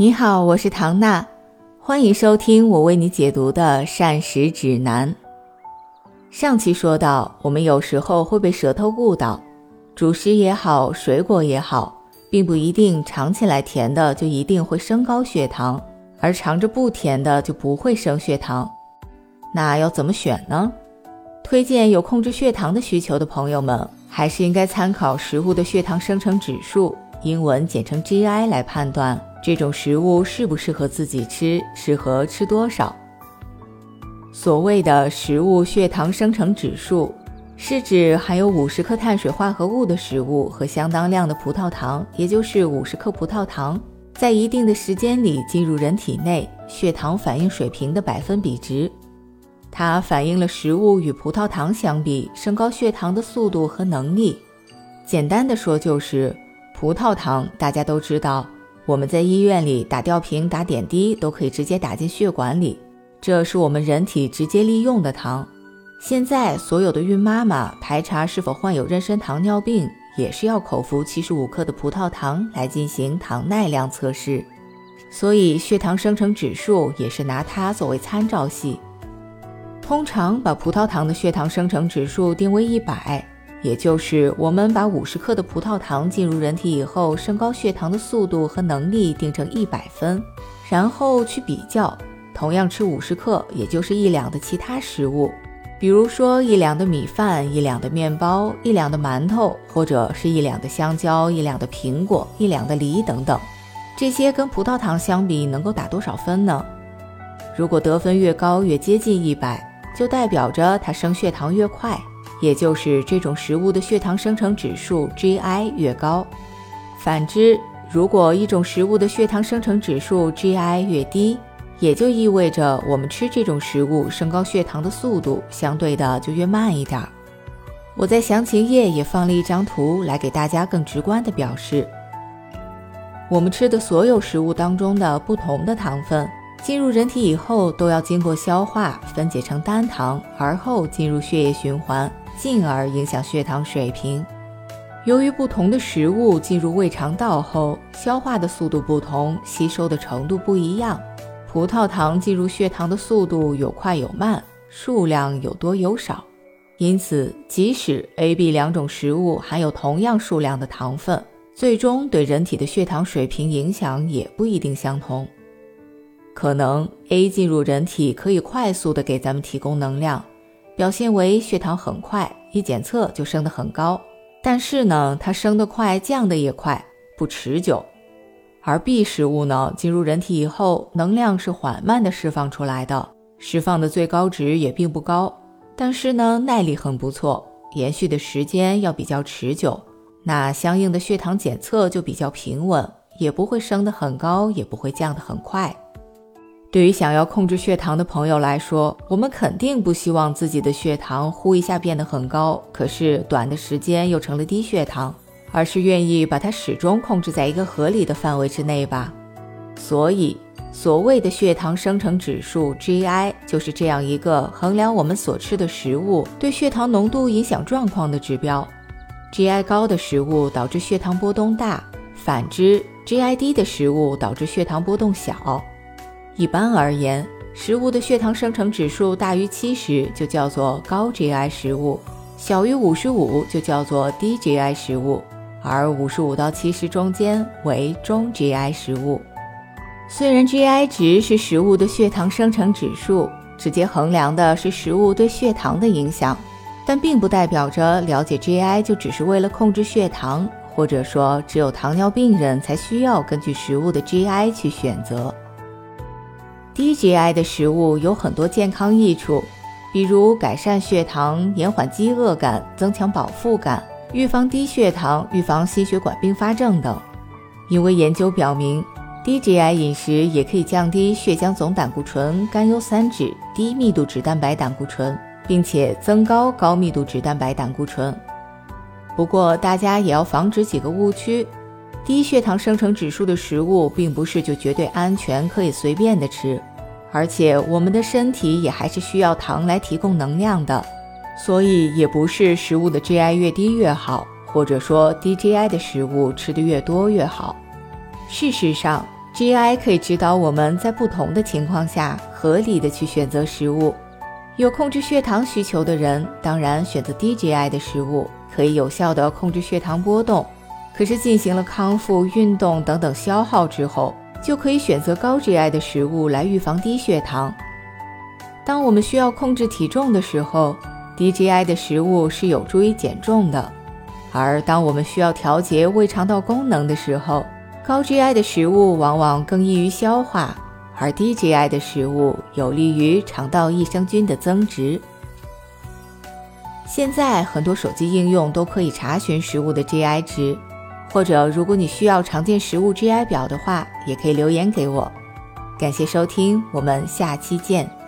你好，我是唐娜，欢迎收听我为你解读的膳食指南。上期说到，我们有时候会被舌头误导，主食也好，水果也好，并不一定尝起来甜的就一定会升高血糖，而尝着不甜的就不会升血糖。那要怎么选呢？推荐有控制血糖的需求的朋友们，还是应该参考食物的血糖生成指数，英文简称 GI 来判断这种食物适不适合自己吃，适合吃多少。所谓的食物血糖生成指数，是指含有五十克碳水化合物的食物和相当量的葡萄糖，也就是五十克葡萄糖，在一定的时间里进入人体内，血糖反应水平的百分比值。它反映了食物与葡萄糖相比升高血糖的速度和能力。简单的说，就是葡萄糖，大家都知道，我们在医院里打吊瓶、打点滴都可以直接打进血管里，这是我们人体直接利用的糖。现在所有的孕妈妈排查是否患有妊娠糖尿病，也是要口服七十五克的葡萄糖来进行糖耐量测试，所以血糖生成指数也是拿它作为参照系。通常把葡萄糖的血糖生成指数定为一百，也就是我们把五十克的葡萄糖进入人体以后，升高血糖的速度和能力定成一百分，然后去比较同样吃五十克，也就是一两的其他食物，比如说一两的米饭、一两的面包、一两的馒头，或者是一两的香蕉、一两的苹果、一两的梨等等，这些跟葡萄糖相比，能够打多少分呢？如果得分越高，越接近一百。就代表着它升血糖越快，也就是这种食物的血糖生成指数 GI 越高。反之，如果一种食物的血糖生成指数 GI 越低，也就意味着我们吃这种食物升高血糖的速度相对的就越慢一点。我在详情页也放了一张图来给大家更直观的表示，我们吃的所有食物当中的不同的糖分。进入人体以后，都要经过消化分解成单糖，而后进入血液循环，进而影响血糖水平。由于不同的食物进入胃肠道后，消化的速度不同，吸收的程度不一样。葡萄糖进入血糖的速度有快有慢，数量有多有少，因此即使 A、B 两种食物含有同样数量的糖分，最终对人体的血糖水平影响也不一定相同。可能 A 进入人体可以快速的给咱们提供能量，表现为血糖很快，一检测就升得很高。但是呢，它升得快，降得也快，不持久。而 B 食物呢，进入人体以后，能量是缓慢的释放出来的，释放的最高值也并不高，但是呢，耐力很不错，延续的时间要比较持久。那相应的血糖检测就比较平稳，也不会升得很高，也不会降得很快。对于想要控制血糖的朋友来说，我们肯定不希望自己的血糖呼一下变得很高，可是短的时间又成了低血糖，而是愿意把它始终控制在一个合理的范围之内吧。所以，所谓的血糖生成指数 GI 就是这样一个衡量我们所吃的食物对血糖浓度影响状况的指标。GI 高的食物导致血糖波动大，反之，GI 低的食物导致血糖波动小。一般而言，食物的血糖生成指数大于七十就叫做高 GI 食物，小于五十五就叫做低 GI 食物，而五十五到七十中间为中 GI 食物。虽然 GI 值是食物的血糖生成指数，直接衡量的是食物对血糖的影响，但并不代表着了解 GI 就只是为了控制血糖，或者说只有糖尿病人才需要根据食物的 GI 去选择。低 GI 的食物有很多健康益处，比如改善血糖、延缓饥饿感、增强饱腹感、预防低血糖、预防心血管并发症等。因为研究表明，低 GI 饮食也可以降低血浆总胆固醇、甘油三酯、低密度脂蛋白胆固醇，并且增高高密度脂蛋白胆固醇。不过，大家也要防止几个误区。低血糖生成指数的食物，并不是就绝对安全，可以随便的吃。而且我们的身体也还是需要糖来提供能量的，所以也不是食物的 GI 越低越好，或者说低 GI 的食物吃的越多越好。事实上 GI 可以指导我们在不同的情况下合理的去选择食物。有控制血糖需求的人，当然选择低 GI 的食物，可以有效的控制血糖波动。可是进行了康复、运动等等消耗之后，就可以选择高 GI 的食物来预防低血糖。当我们需要控制体重的时候，低 GI 的食物是有助于减重的；而当我们需要调节胃肠道功能的时候，高 GI 的食物往往更易于消化，而低 GI 的食物有利于肠道益生菌的增殖。现在很多手机应用都可以查询食物的 GI 值。或者，如果你需要常见食物 GI 表的话，也可以留言给我。感谢收听，我们下期见。